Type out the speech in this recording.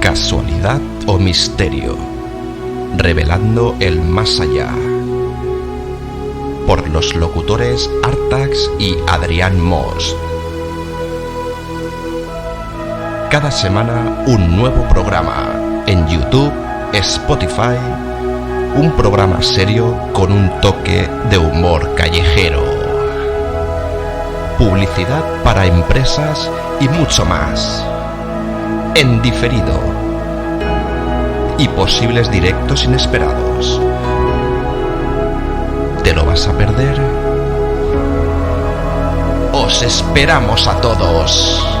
casualidad o misterio, revelando el más allá. Por los locutores Artax y Adrián Moss. Cada semana un nuevo programa en YouTube, Spotify, un programa serio con un toque de humor callejero. Publicidad para empresas y mucho más. En diferido. Y posibles directos inesperados. ¿Te lo vas a perder? Os esperamos a todos.